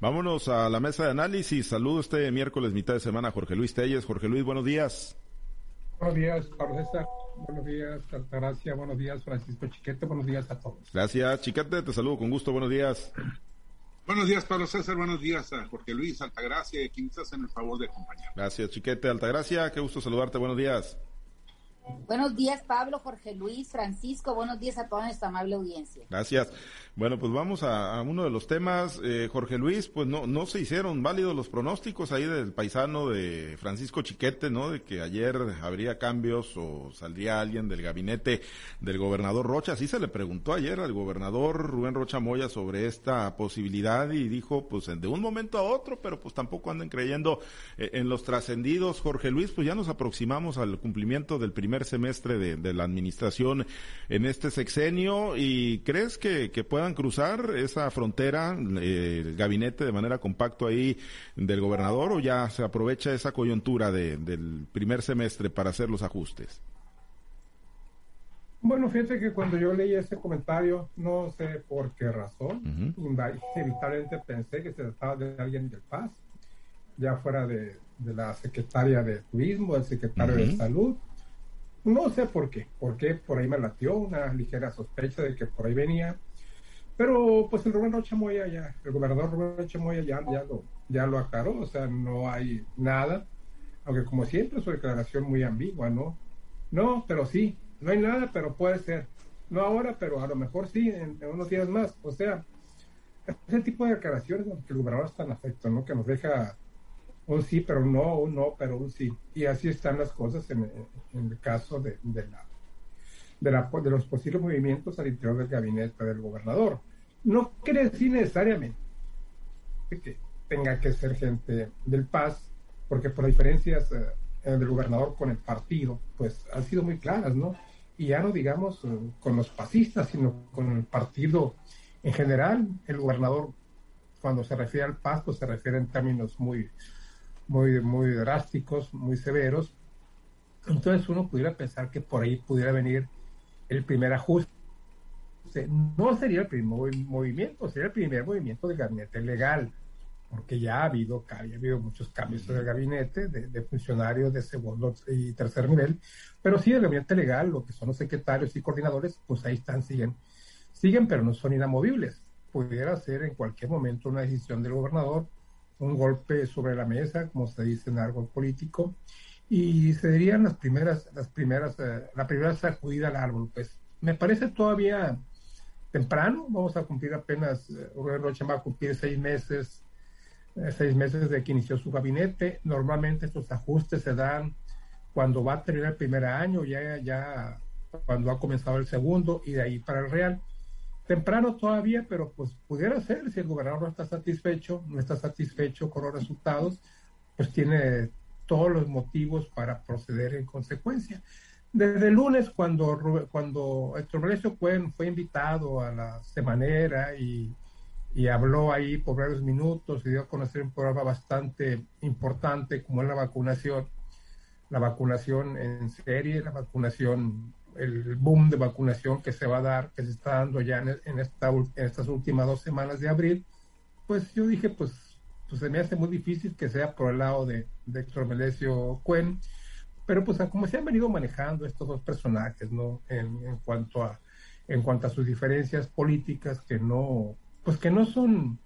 Vámonos a la mesa de análisis. Saludo este miércoles, mitad de semana, Jorge Luis Telles. Jorge Luis, buenos días. Buenos días, Pablo César. Buenos días, Altagracia. Buenos días, Francisco Chiquete. Buenos días a todos. Gracias, Chiquete. Te saludo con gusto. Buenos días. Buenos días, Pablo César. Buenos días a Jorge Luis, Altagracia y a quienes hacen el favor de acompañar. Gracias, Chiquete. Altagracia, qué gusto saludarte. Buenos días. Buenos días, Pablo, Jorge Luis, Francisco. Buenos días a toda nuestra amable audiencia. Gracias. Bueno, pues vamos a, uno de los temas. Eh, Jorge Luis, pues no, no se hicieron válidos los pronósticos ahí del paisano de Francisco Chiquete, ¿no? De que ayer habría cambios o saldría alguien del gabinete del gobernador Rocha. Así se le preguntó ayer al gobernador Rubén Rocha Moya sobre esta posibilidad y dijo, pues de un momento a otro, pero pues tampoco anden creyendo eh, en los trascendidos. Jorge Luis, pues ya nos aproximamos al cumplimiento del primer semestre de, la administración en este sexenio y crees que, puedan cruzar esa frontera eh, el gabinete de manera compacto ahí del gobernador o ya se aprovecha esa coyuntura del primer semestre para hacer los ajustes? Bueno, fíjate que cuando yo leí ese comentario, no sé por qué razón, inevitablemente pensé que se trataba de alguien del Paz, ya fuera de, la secretaria de Turismo, del secretario de Salud, no sé por qué, porque por ahí me latió una ligera sospecha de que por ahí venía. Pero pues el Rubén Rocha Moya ya, el gobernador Rubén Rocha Moya ya, ya, lo, ya lo aclaró, o sea, no hay nada, aunque como siempre su declaración muy ambigua, ¿no? No, pero sí, no hay nada, pero puede ser. No ahora, pero a lo mejor sí, en, unos días más. O sea, ese tipo de declaraciones que el gobernador está en afecto, ¿no? Que nos deja un sí, pero no, un no, pero un sí. Y así están las cosas en, el caso de, la, de, los posibles movimientos al interior del gabinete del gobernador. No quiere decir necesariamente que tenga que ser gente del Paz, porque por diferencias eh, del gobernador con el partido, pues han sido muy claras, ¿no? Y ya no digamos eh, con los pasistas, sino con el partido en general. El gobernador, cuando se refiere al Paz, pues se refiere en términos muy, muy, muy drásticos, muy severos. Entonces uno pudiera pensar que por ahí pudiera venir el primer ajuste. No sería el primer movimiento, sería el primer movimiento del gabinete legal, porque ya ha habido, ha habido muchos cambios en el gabinete de, funcionarios de segundo y tercer nivel, pero sí el gabinete legal, lo que son los secretarios y coordinadores, pues ahí están, siguen, siguen, pero no son inamovibles. Pudiera ser en cualquier momento una decisión del gobernador un golpe sobre la mesa, como se dice en algo político, y se dirían las primeras, las primeras, eh, la primera sacudida al árbol. Pues me parece todavía temprano, vamos a cumplir apenas, eh, Rocha va a cumplir seis meses, eh, seis meses de que inició su gabinete. Normalmente estos ajustes se dan cuando va a tener el primer año, ya, ya cuando ha comenzado el segundo y de ahí para el Real temprano todavía, pero pues pudiera ser, si el gobernador no está satisfecho, no está satisfecho con los resultados, pues tiene todos los motivos para proceder en consecuencia. Desde el lunes, cuando, cuando Héctor Melesio fue, invitado a la semanera y habló ahí por varios minutos y dio a conocer un programa bastante importante como es la vacunación, la vacunación en serie, la vacunación el boom de vacunación que se va a dar, que se está dando ya en, esta, en estas últimas dos semanas de abril, pues yo dije, pues, pues se me hace muy difícil que sea por el lado de, de Héctor Melesio Cuen, pero pues como se han venido manejando estos dos personajes, ¿no? En, en, cuanto a en cuanto a sus diferencias políticas que no, pues que no son,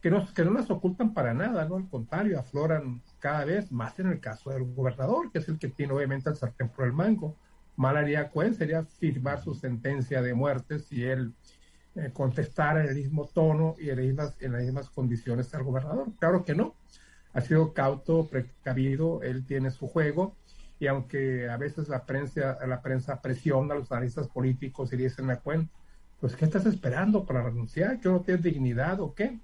que no, que no las ocultan para nada, ¿no? Al contrario, afloran cada vez más en el caso del gobernador, que es el que tiene obviamente el sartén por el mango mal haría Cuen sería firmar su sentencia de muerte si él eh, contestara en el mismo tono y en las, mismas, condiciones al gobernador. Claro que no. Ha sido cauto, precavido, él tiene su juego y aunque a veces la prensa, la prensa presiona a los analistas políticos y dicen a Cuen, pues ¿qué estás esperando para renunciar? ¿Que no tienes dignidad o qué?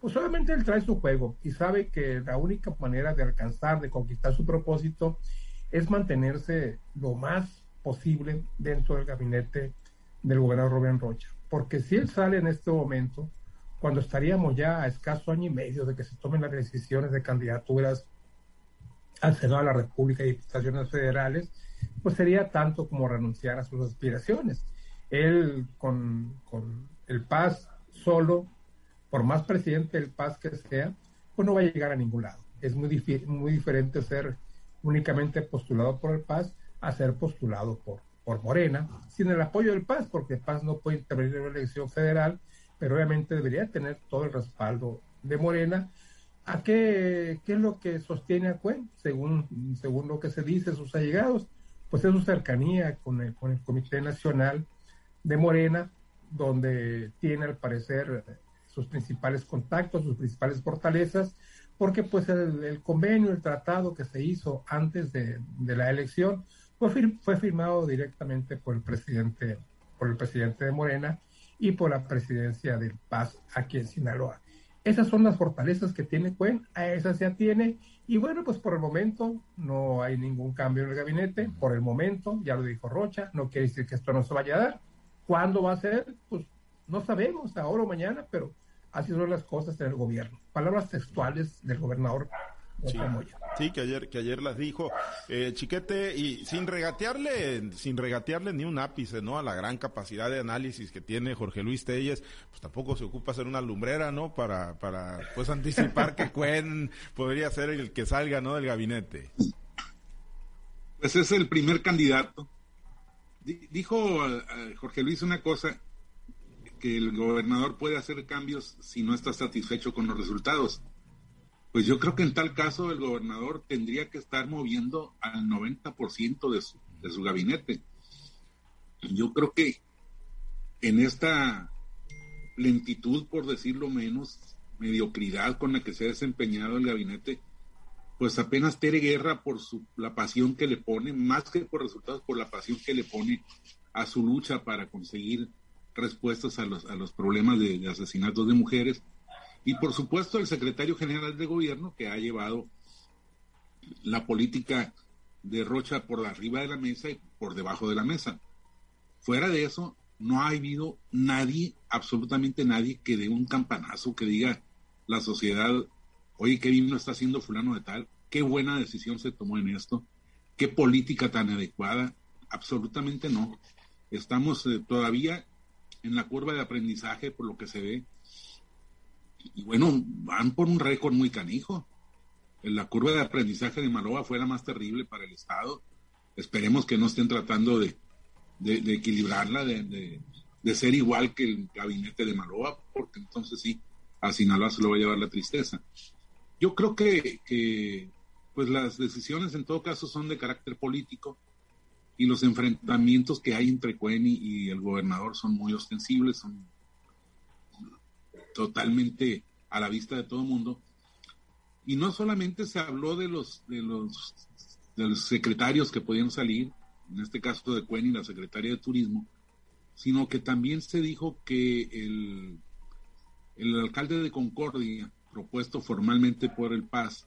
Pues solamente él trae su juego y sabe que la única manera de alcanzar, de conquistar su propósito, es mantenerse lo más posible dentro del gabinete del gobernador Rubén Rocha. Porque si él sale en este momento, cuando estaríamos ya a escaso año y medio de que se tomen las decisiones de candidaturas al Senado de la República y diputaciones federales, pues sería tanto como renunciar a sus aspiraciones. Él con, con el Paz solo por más presidente del Paz que sea, pues no va a llegar a ningún lado. Es muy, muy diferente ser únicamente postulado por el Paz a ser postulado por, por Morena, sin el apoyo del Paz, porque el Paz no puede intervenir en la elección federal, pero obviamente debería tener todo el respaldo de Morena. ¿A qué, qué es lo que sostiene a? Según, según lo que se dice, sus allegados, pues es su cercanía con el, con el Comité Nacional de Morena, donde tiene al parecer sus principales contactos, sus principales fortalezas, porque pues el, convenio, el tratado que se hizo antes de, la elección fue, fue firmado directamente por el presidente, por el presidente de Morena y por la presidencia del Paz aquí en Sinaloa. Esas son las fortalezas que tiene Cuen, a esas ya tiene, y bueno, pues por el momento no hay ningún cambio en el gabinete, por el momento, ya lo dijo Rocha, no quiere decir que esto no se vaya a dar. ¿Cuándo va a ser? Pues no sabemos, ahora o mañana, pero así son las cosas en el gobierno. Palabras textuales del gobernador Sí, que ayer, que ayer las dijo. Eh, Chiquete, y sin regatearle, sin regatearle ni un ápice, ¿no? A la gran capacidad de análisis que tiene Jorge Luis Telles, pues tampoco se ocupa hacer una lumbrera, ¿no? Para, para, pues anticipar que Cuen podría ser el que salga, ¿no? Del gabinete. Pues es el primer candidato. Dijo Jorge Luis una cosa, que el gobernador puede hacer cambios si no está satisfecho con los resultados pues yo creo que en tal caso el gobernador tendría que estar moviendo al 90% de su, de su gabinete. Yo creo que en esta lentitud, por decirlo menos, mediocridad con la que se ha desempeñado el gabinete, pues apenas Tere Guerra por su, la pasión que le pone, más que por resultados, por la pasión que le pone a su lucha para conseguir respuestas a los, a los problemas de asesinatos de mujeres, y por supuesto el secretario general de gobierno que ha llevado la política de Rocha por arriba de la mesa y por debajo de la mesa. Fuera de eso, no ha habido nadie, absolutamente nadie, que dé un campanazo, que diga la sociedad, oye, qué bien está haciendo fulano de tal, qué buena decisión se tomó en esto, qué política tan adecuada. Absolutamente no. Estamos eh, todavía en la curva de aprendizaje, por lo que se ve, y bueno, van por un récord muy canijo. La curva de aprendizaje de Maloba fue la más terrible para el Estado. Esperemos que no estén tratando de, equilibrarla, de, ser igual que el gabinete de Maloba, porque entonces sí, a Sinaloa se lo va a llevar la tristeza. Yo creo que, que pues las decisiones en todo caso son de carácter político y los enfrentamientos que hay entre Cueni y el gobernador son muy ostensibles, son totalmente a la vista de todo el mundo. Y no solamente se habló de los, de los, secretarios que podían salir, en este caso de Cuen y la secretaria de Turismo, sino que también se dijo que el, el alcalde de Concordia, propuesto formalmente por el Paz,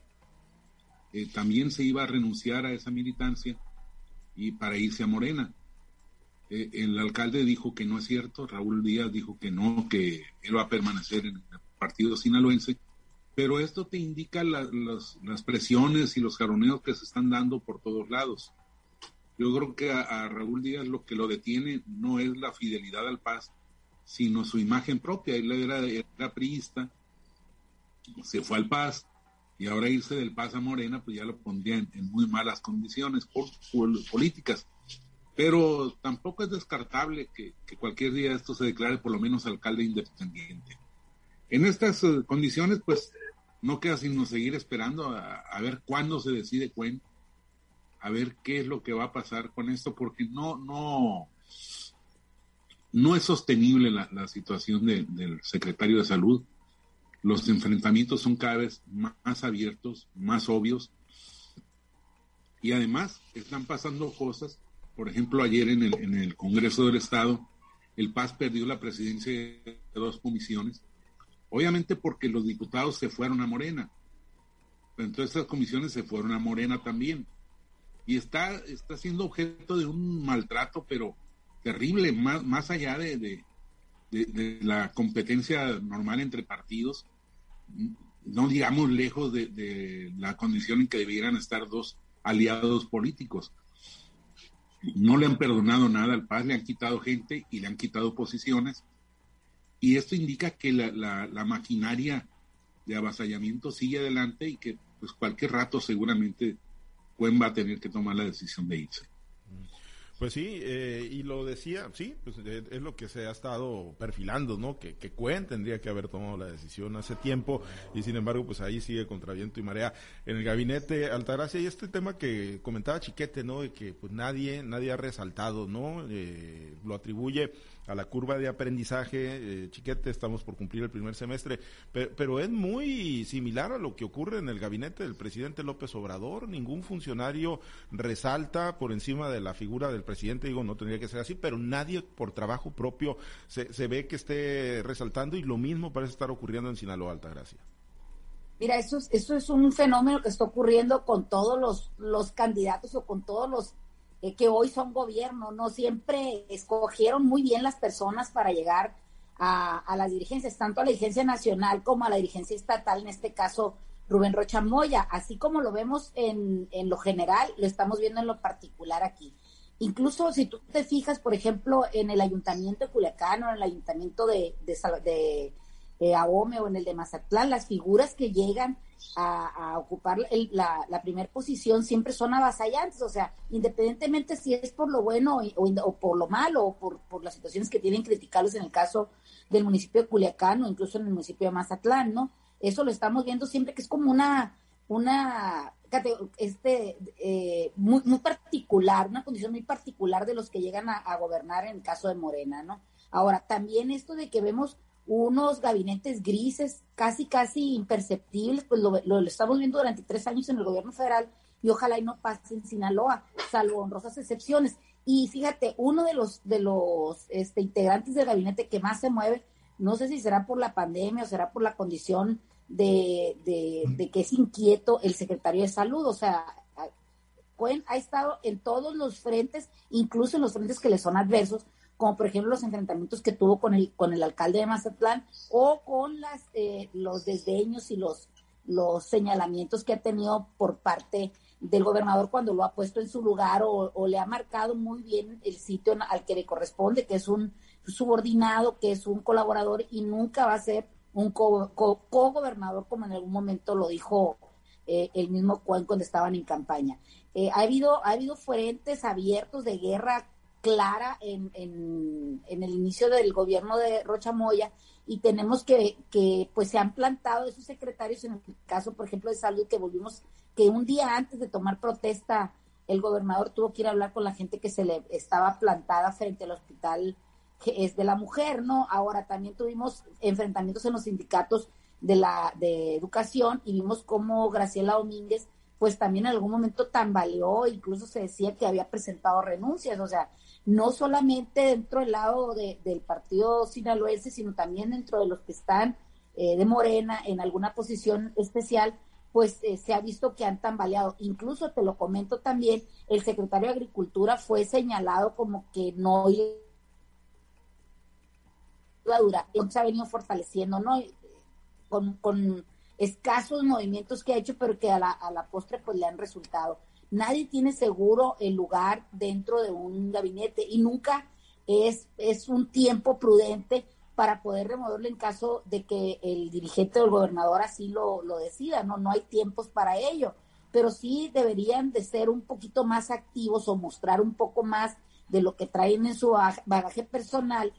eh, también se iba a renunciar a esa militancia y para irse a Morena. Eh, el alcalde dijo que no es cierto, Raúl Díaz dijo que no, que él va a permanecer en el partido sinaloense, pero esto te indica las presiones y los jaroneos que se están dando por todos lados. Yo creo que a, Raúl Díaz lo que lo detiene no es la fidelidad al Paz, sino su imagen propia. Él era, priista, se fue al Paz, y ahora irse del Paz a Morena, pues ya lo pondría en, muy malas condiciones por, políticas. Pero tampoco es descartable que, cualquier día esto se declare por lo menos alcalde independiente. En estas eh, condiciones, pues no queda sino seguir esperando a, ver cuándo se decide Cuen, a ver qué es lo que va a pasar con esto, porque no, no, no es sostenible la, situación del secretario de salud. Los enfrentamientos son cada vez más abiertos, más obvios, y además están pasando cosas por ejemplo, ayer en el, Congreso del Estado, el Paz perdió la presidencia de dos comisiones, obviamente porque los diputados se fueron a Morena. Entonces esas comisiones se fueron a Morena también. Y está, está siendo objeto de un maltrato, pero terrible, más, más allá de, de, la competencia normal entre partidos, no digamos lejos de la condición en que debieran estar dos aliados políticos no le han perdonado nada al Paz, le han quitado gente y le han quitado posiciones. y esto indica que la, la, maquinaria de avasallamiento sigue adelante y que pues cualquier rato seguramente Cuen va a tener que tomar la decisión de irse. Pues sí, eh, y lo decía, sí, pues eh, es lo que se ha estado perfilando, ¿no? Que, que Cuen tendría que haber tomado la decisión hace tiempo y sin embargo, pues ahí sigue contra viento y marea en el gabinete Altagracia y este tema que comentaba Chiquete, ¿no? De que pues nadie, nadie ha resaltado, ¿no? Eh, lo atribuye a la curva de aprendizaje, eh, chiquete, estamos por cumplir el primer semestre, pero, es muy similar a lo que ocurre en el gabinete del presidente López Obrador, ningún funcionario resalta por encima de la figura del presidente, digo, no tendría que ser así, pero nadie por trabajo propio se, se ve que esté resaltando y lo mismo parece estar ocurriendo en Sinaloa, Altagracia. Mira, eso es, eso es un fenómeno que está ocurriendo con todos los, los candidatos o con todos los eh, que hoy son gobierno, no siempre escogieron muy bien las personas para llegar a, las dirigencias, tanto a la dirigencia nacional como a la dirigencia estatal, en este caso Rubén Rocha Moya, así como lo vemos en, en lo general, lo estamos viendo en lo particular aquí. Incluso si tú te fijas, por ejemplo, en el ayuntamiento de Culiacán o en el ayuntamiento de, eh, Ahome o en el de Mazatlán, las figuras que llegan a, ocupar la, la primera posición siempre son avasallantes, o sea, independientemente si es por lo bueno o, por lo malo o por, las situaciones que tienen criticarlos en el caso del municipio de Culiacán o incluso en el municipio de Mazatlán, ¿no? Eso lo estamos viendo siempre que es como una, una este eh, muy, muy, particular, una condición muy particular de los que llegan a, gobernar en el caso de Morena, ¿no? Ahora, también esto de que vemos unos gabinetes grises, casi, casi imperceptibles, pues lo, lo, estamos viendo durante tres años en el gobierno federal y ojalá y no pase en Sinaloa, salvo honrosas excepciones. Y fíjate, uno de los, de los este, integrantes del gabinete que más se mueve, no sé si será por la pandemia o será por la condición de, de que es inquieto el secretario de salud, o sea, ha estado en todos los frentes, incluso en los frentes que le son adversos, como por ejemplo los enfrentamientos que tuvo con el, con el alcalde de Mazatlán o con las, eh, los desdeños y los, los señalamientos que ha tenido por parte del gobernador cuando lo ha puesto en su lugar o, le ha marcado muy bien el sitio al que le corresponde, que es un subordinado, que es un colaborador y nunca va a ser un co-gobernador como en algún momento lo dijo eh, el mismo cuando estaban en campaña. Eh, ha, habido, ha habido frentes abiertos de guerra clara en, en, el inicio del gobierno de Rocha Moya y tenemos que, que, pues se han plantado esos secretarios en el caso, por ejemplo, de salud, que volvimos, que un día antes de tomar protesta, el gobernador tuvo que ir a hablar con la gente que se le estaba plantada frente al hospital que es de la mujer, ¿no? Ahora también tuvimos enfrentamientos en los sindicatos de la de educación y vimos cómo Graciela Domínguez pues también en algún momento tambaleó, incluso se decía que había presentado renuncias, o sea, no solamente dentro del lado del partido sinaloense, sino también dentro de los que están eh, de Morena en alguna posición especial, pues eh, se ha visto que han tambaleado. Incluso te lo comento también, el secretario de Agricultura fue señalado como que no iba a durar, se ha venido fortaleciendo, ¿no? Con, con escasos movimientos que ha hecho, pero que a la, a la postre pues le han resultado. Nadie tiene seguro el lugar dentro de un gabinete y nunca es, es un tiempo prudente para poder removerlo en caso de que el dirigente o el gobernador así lo, lo decida, ¿no? No hay tiempos para ello, pero sí deberían de ser un poquito más activos o mostrar un poco más de lo que traen en su bagaje personal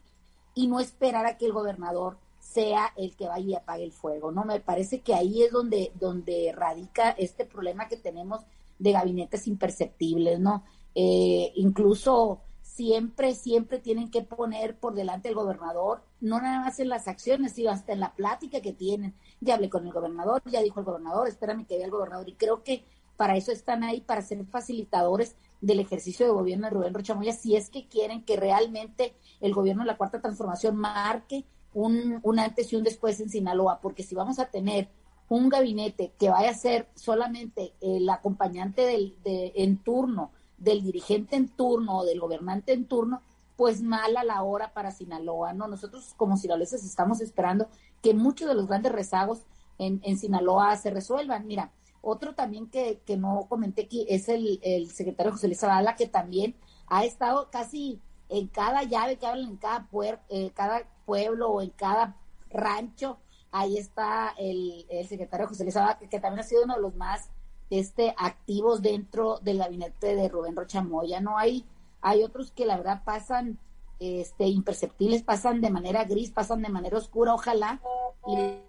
y no esperar a que el gobernador sea el que vaya y apague el fuego, ¿no? Me parece que ahí es donde, donde radica este problema que tenemos de gabinetes imperceptibles, ¿no? Eh, incluso siempre, siempre tienen que poner por delante el gobernador, no nada más en las acciones, sino hasta en la plática que tienen. Ya hablé con el gobernador, ya dijo el gobernador, espérame que vea el gobernador. Y creo que para eso están ahí, para ser facilitadores del ejercicio de gobierno de Rubén Rochamoya, si es que quieren que realmente el gobierno de la Cuarta Transformación marque un, un antes y un después en Sinaloa, porque si vamos a tener un gabinete que vaya a ser solamente el acompañante del, de, en turno, del dirigente en turno o del gobernante en turno, pues mala la hora para Sinaloa, ¿no? Nosotros como sinaloenses estamos esperando que muchos de los grandes rezagos en, en Sinaloa se resuelvan. Mira, otro también que, que no comenté aquí es el, el secretario José Luis Zavala, que también ha estado casi en cada llave que hablan, en cada, puer, eh, cada pueblo o en cada rancho, ahí está el, secretario José Luis que, que, también ha sido uno de los más este, activos dentro del gabinete de Rubén Rocha Moya, ¿no? Hay, hay otros que la verdad pasan este, imperceptibles, pasan de manera gris, pasan de manera oscura, ojalá, y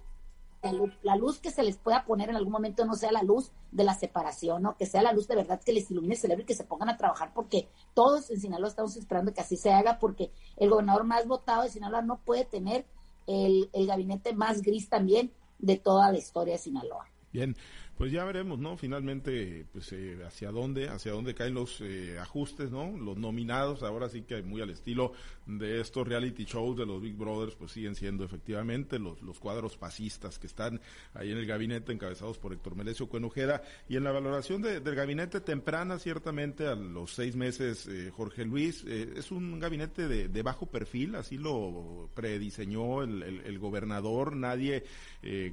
la luz, que se les pueda poner en algún momento no sea la luz de la separación, ¿no? Que sea la luz de verdad que les ilumine el cerebro y que se pongan a trabajar, porque todos en Sinaloa estamos esperando que así se haga, porque el gobernador más votado de Sinaloa no puede tener el, el gabinete más gris también de toda la historia de Sinaloa. Bien, pues ya veremos, ¿no? Finalmente, pues eh, hacia dónde, hacia dónde caen los eh, ajustes, ¿no? Los nominados, ahora sí que muy al estilo de estos reality shows de los Big Brothers, pues siguen siendo efectivamente los, los cuadros fascistas que están ahí en el gabinete encabezados por Héctor Melesio Cuenujera y en la valoración del gabinete temprana, ciertamente a los seis meses, eh, Jorge Luis, es un gabinete de, bajo perfil, así lo prediseñó el, el gobernador, nadie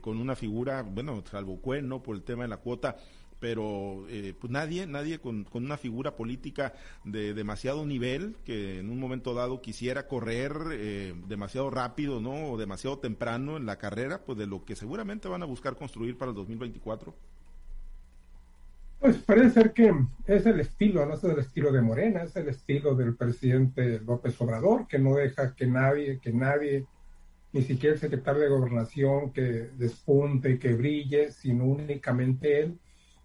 con una figura, bueno, salvo Cuen, ¿no? Por el tema de la cuota pero eh, pues nadie, nadie con, una figura política de demasiado nivel que en un momento dado quisiera correr eh, demasiado rápido, ¿no? O demasiado temprano en la carrera, pues de lo que seguramente van a buscar construir para el 2024. Pues parece ser que es el estilo, no es el estilo de Morena, es el estilo del presidente López Obrador, que no deja que nadie, que nadie ni siquiera el secretario de gobernación que despunte, que brille, sino únicamente él.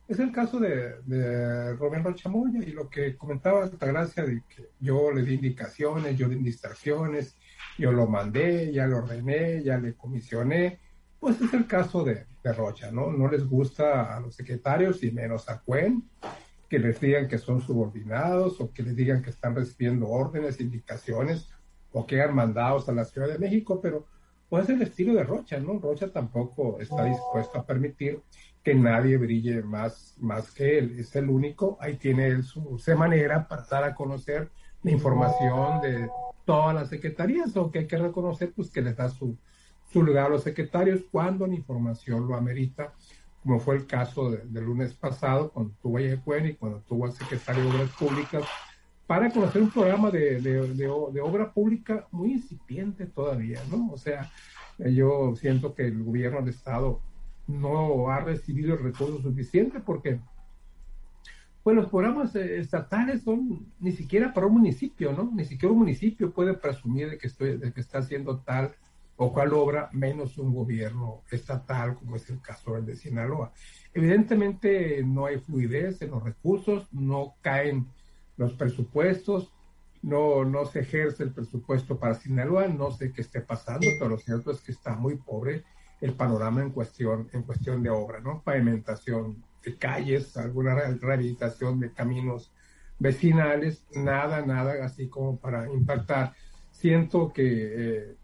Es el caso de, de Rubén Rochamoya y lo que comentaba gracia de que yo le di indicaciones, yo di instrucciones, yo lo mandé, ya lo ordené, ya le comisioné. Pues es el caso de, de Rocha, ¿no? No les gusta a los secretarios y menos a Cuen que les digan que son subordinados o que les digan que están recibiendo órdenes, indicaciones o que hagan mandados a la Ciudad de México, pero pues es el estilo de Rocha, ¿no? Rocha tampoco está dispuesto a permitir que nadie brille más, más que él. Es el único, ahí tiene él su, manera para dar a conocer la información de todas las secretarías, o que hay que reconocer pues que les da su, su lugar a los secretarios cuando la información lo amerita, como fue el caso del lunes pasado, cuando tuvo a y cuando tuvo al secretario de Obras Públicas, para conocer un programa de, de, obra pública muy incipiente todavía, ¿no? O sea, yo siento que el gobierno del Estado no ha recibido el recurso suficiente porque pues los programas eh, estatales son ni siquiera para un municipio, ¿no? Ni siquiera un municipio puede presumir de que, de que está haciendo tal o cual obra, menos un gobierno estatal, como es el caso del de Sinaloa. Evidentemente no hay fluidez en los recursos, no caen los presupuestos, no, no se ejerce el presupuesto para Sinaloa, no sé qué esté pasando, pero lo cierto es que está muy pobre el panorama en cuestión, en cuestión de obra, ¿no? Pavimentación de calles, alguna rehabilitación de caminos vecinales, nada, nada así como para impactar. Siento que, eh,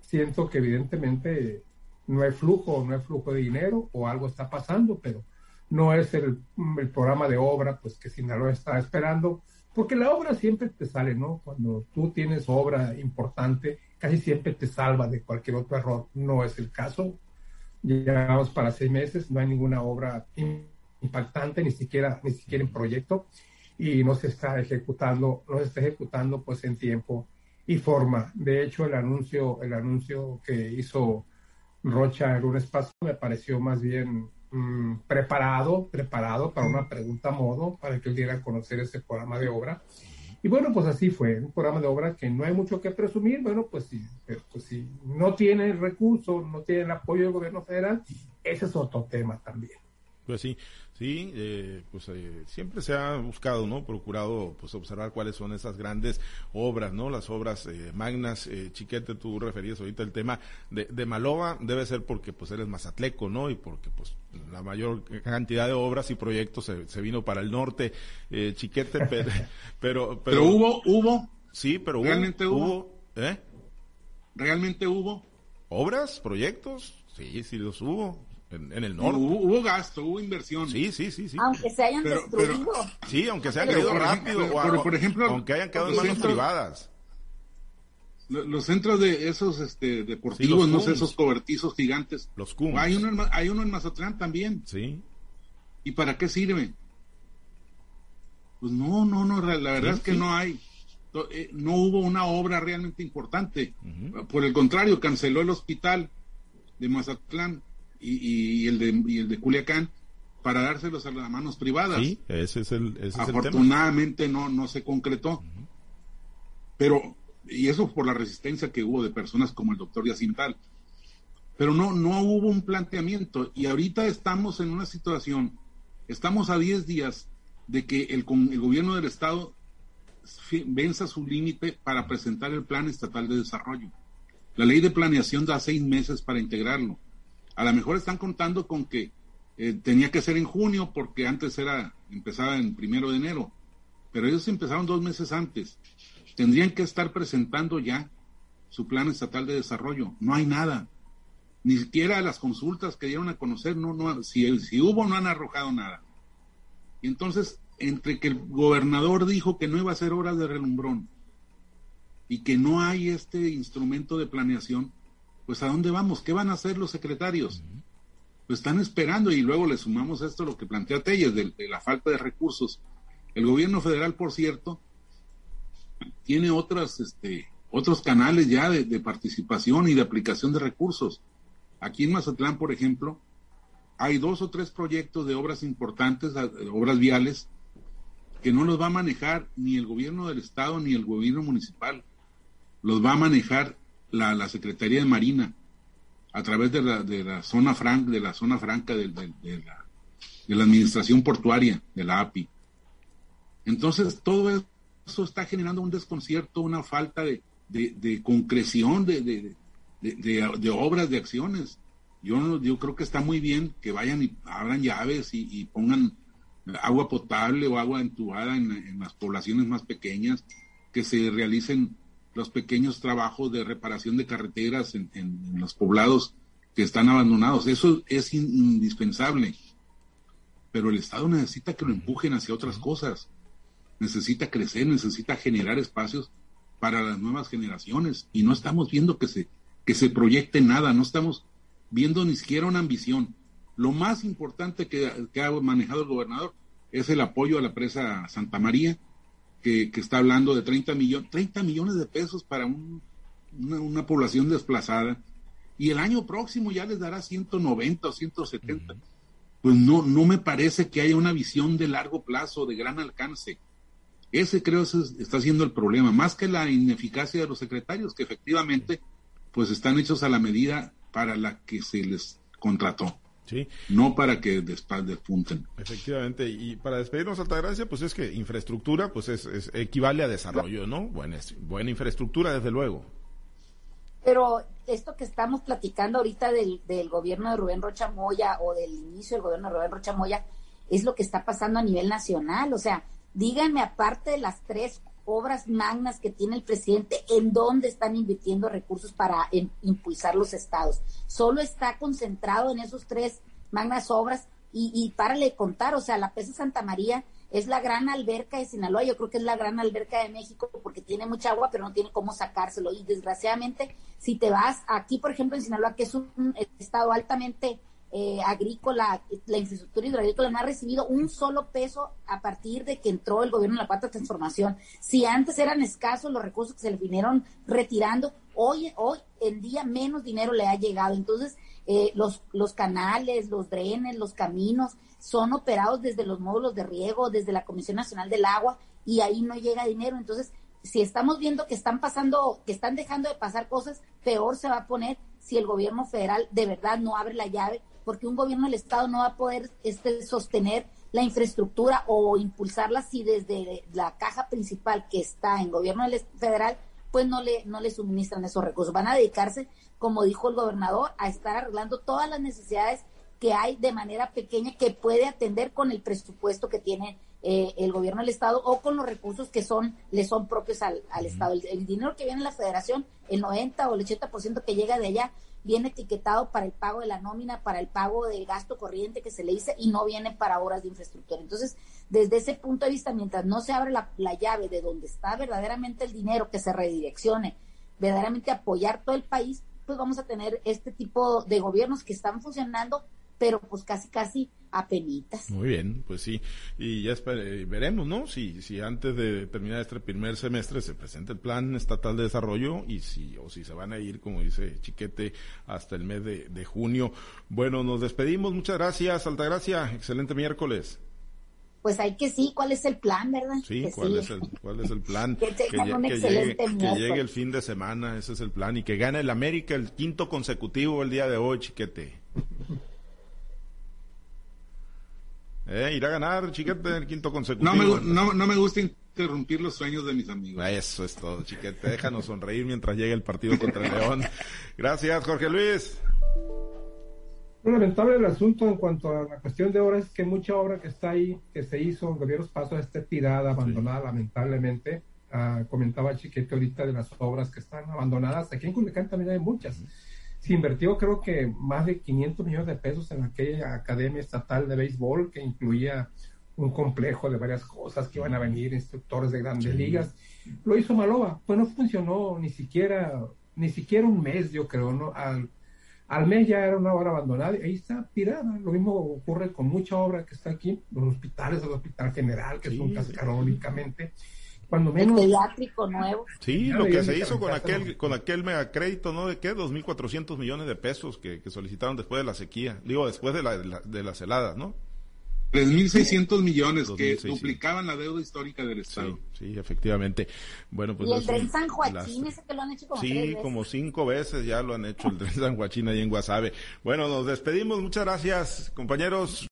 siento que evidentemente no hay flujo, no hay flujo de dinero o algo está pasando, pero no es el, programa de obra pues que Sinaloa está esperando, porque la obra siempre te sale, ¿no? Cuando tú tienes obra importante, casi siempre te salva de cualquier otro error. No es el caso. Llegamos para seis meses, no hay ninguna obra impactante, ni siquiera, ni siquiera en proyecto, y no se está ejecutando, no se está ejecutando pues en tiempo y forma. De hecho, el anuncio, el anuncio que hizo Rocha el lunes pasado me pareció más bien Mm, preparado, preparado para una pregunta modo, para que él diera a conocer ese programa de obra. Y bueno, pues así fue, un programa de obra que no hay mucho que presumir, bueno, pues sí, pues si no tiene el recurso, no tiene el apoyo del gobierno federal, ese es otro tema también. Pues sí, sí, eh, pues eh, siempre se ha buscado, ¿no? Procurado, pues observar cuáles son esas grandes obras, ¿no? Las obras eh, magnas, Chiquete, tú referías ahorita el tema de, de Maloba, debe ser porque pues eres mazatleco, ¿no? Y porque pues la mayor cantidad de obras y proyectos se, vino para el norte, Chiquete, pero, pero, pero, hubo, hubo. Sí, pero realmente hubo. hubo ¿Eh? ¿Realmente hubo? ¿Obras? ¿Proyectos? Sí, sí los hubo en, el norte. Hubo, gasto, hubo inversión. Sí, sí, sí, sí. Aunque se hayan destruido. sí, aunque se hayan caído rápido. o, por ejemplo, aunque hayan quedado en manos privadas. Los centros de esos este, deportivos, no sé, esos cobertizos gigantes. Los CUMs. Hay uno, en, hay uno en Mazatlán también. Sí. ¿Y para qué sirve? Pues no, no, no, la verdad es que no hay. eh, no hubo una obra realmente importante. Por el contrario, canceló el hospital de Mazatlán y, el, de, el de Culiacán para dárselos a las manos privadas. Sí, ese es el, Afortunadamente no, no se concretó. Pero, y eso por la resistencia que hubo de personas como el doctor Yacintal. Pero no, no hubo un planteamiento. Y ahorita estamos en una situación, estamos a 10 días de que el, el gobierno del Estado venza su límite para presentar el Plan Estatal de Desarrollo. La ley de planeación da seis meses para integrarlo. A lo mejor están contando con que eh, tenía que ser en junio porque antes era empezaba en primero de enero, pero ellos empezaron dos meses antes. Tendrían que estar presentando ya su plan estatal de desarrollo. No hay nada. Ni siquiera las consultas que dieron a conocer, no, no, si, si hubo, no han arrojado nada. Y entonces entre que el gobernador dijo que no iba a ser horas de relumbrón y que no hay este instrumento de planeación, pues ¿a dónde vamos? ¿Qué van a hacer los secretarios? Pues están esperando y luego le sumamos esto lo que plantea Telles de, la falta de recursos. El gobierno federal, por cierto, tiene otras, este, otros canales ya de, de participación y de aplicación de recursos. Aquí en Mazatlán, por ejemplo, hay dos o tres proyectos de obras importantes, obras viales, que no los va a manejar ni el gobierno del estado ni el gobierno municipal, los va a manejar la, Secretaría de Marina a través de la, de la zona franca, de la zona franca de, la, de la administración portuaria, de la API. Entonces, todo eso está generando un desconcierto, una falta de, concreción de, de, obras, de acciones. Yo, yo creo que está muy bien que vayan y abran llaves y pongan agua potable o agua entubada en, las poblaciones más pequeñas, que se realicen los pequeños trabajos de reparación de carreteras en, los poblados que están abandonados. Eso es indispensable. Pero el Estado necesita que lo empujen hacia otras cosas. Necesita crecer, necesita generar espacios para las nuevas generaciones. Y no estamos viendo que se, que se proyecte nada, no estamos viendo ni siquiera una ambición. Lo más importante que, que ha manejado el gobernador es el apoyo a la presa Santa María, que, está hablando de 30 millones, 30 millones de pesos para una, población desplazada, y el año próximo ya les dará 190 o 170. Pues no, no me parece que haya una visión de largo plazo, de gran alcance. Ese creo que está siendo el problema, más que la ineficacia de los secretarios, que efectivamente pues están hechos a la medida para la que se les contrató. No para que despunten. Efectivamente, y para despedirnos, Altagracia, pues es que infraestructura, pues es, equivale a desarrollo, ¿no? Buena, buena infraestructura, desde luego. Pero esto que estamos platicando ahorita del, del gobierno de Rubén Rocha Moya o del inicio del gobierno de Rubén Rocha Moya es lo que está pasando a nivel nacional. O sea, díganme, aparte de las tres obras magnas que tiene el presidente, en dónde están invirtiendo recursos para impulsar los estados. Solo está concentrado en esos tres magnas obras y, y párale de contar, o sea, la Pesa Santa María es la gran alberca de Sinaloa, yo creo que es la gran alberca de México porque tiene mucha agua, pero no tiene cómo sacárselo. Y desgraciadamente, si te vas aquí, por ejemplo, en Sinaloa, que es un estado altamente eh, agrícola, la infraestructura hidroagrícola no ha recibido un solo peso a partir de que entró el gobierno en la cuarta transformación. Si antes eran escasos los recursos que se le vinieron retirando, hoy, hoy en día menos dinero le ha llegado. Entonces, eh, los, los canales, los drenes, los caminos son operados desde los módulos de riego, desde la Comisión Nacional del Agua, y ahí no llega dinero. Entonces, si estamos viendo que están pasando, que están dejando de pasar cosas, peor se va a poner si el gobierno federal de verdad no abre la llave porque un gobierno del Estado no va a poder este, sostener la infraestructura o impulsarla si desde la caja principal que está en gobierno federal, pues no le, no le suministran esos recursos. Van a dedicarse, como dijo el gobernador, a estar arreglando todas las necesidades que hay de manera pequeña que puede atender con el presupuesto que tiene eh, el gobierno del Estado o con los recursos que son le son propios al, Estado. El, el, dinero que viene en la federación, el 90 o el 80% que llega de allá, viene etiquetado para el pago de la nómina, para el pago del gasto corriente que se le dice y no viene para obras de infraestructura. Entonces, desde ese punto de vista, mientras no se abre la, llave de donde está verdaderamente el dinero, que se redireccione, verdaderamente apoyar todo el país, pues vamos a tener este tipo de gobiernos que están funcionando, pero pues casi, casi Apenitas. Muy bien, pues sí. Y ya veremos, ¿no? Si, si antes de terminar este primer semestre se presenta el plan estatal de desarrollo y si, o si se van a ir, como dice Chiquete, hasta el mes de, de junio. Bueno, nos despedimos. Muchas gracias, Altagracia. Excelente miércoles pues hay que sí, ¿cuál es el plan, verdad? Sí, ¿cuál, Es el, ¿cuál es el plan? que, llegue, que llegue el fin de semana, ese es el plan, y que gane el América el quinto consecutivo el día de hoy, chiquete. Eh, irá a ganar, chiquete, el quinto consecutivo. No me, no, no me gusta interrumpir los sueños de mis amigos. Eso es todo, chiquete. Déjanos sonreír mientras llegue el partido contra el León. Gracias, Jorge Luis. Lo lamentable el asunto en cuanto a la cuestión de obra es que mucha obra que está ahí, que se hizo en gobiernos pasos, esté tirada, abandonada, lamentablemente. Ah, comentaba Chiquete ahorita de las obras que están abandonadas. Aquí en Culiacán también hay muchas. Se invirtió creo que más de 500 millones de pesos en aquella academia estatal de béisbol que incluía un complejo de varias cosas que iban a venir, instructores de grandes ligas. Lo hizo Maloba, pues no funcionó ni siquiera, ni siquiera un mes, yo creo, ¿no? Al, al mes ya era una obra abandonada y ahí está tirada. Lo mismo ocurre con mucha obra que está aquí, los hospitales, el Hospital General, que es un cascarón Cuando menos. El pediátrico nuevo. Sí, lo que se hizo con aquel, con aquel megacrédito, ¿no? ¿De qué? 2.400 millones de pesos que, solicitaron después de la sequía. Digo, después de, la, de las heladas, ¿no? 3.600 millones que duplicaban la deuda histórica del Estado. Sí, efectivamente. Bueno, pues y el tren San Joaquín, ese que lo han hecho como Sí, como cinco veces ya lo han hecho el tren San Joaquín ahí en Guasave. Bueno, nos despedimos. Muchas gracias, compañeros.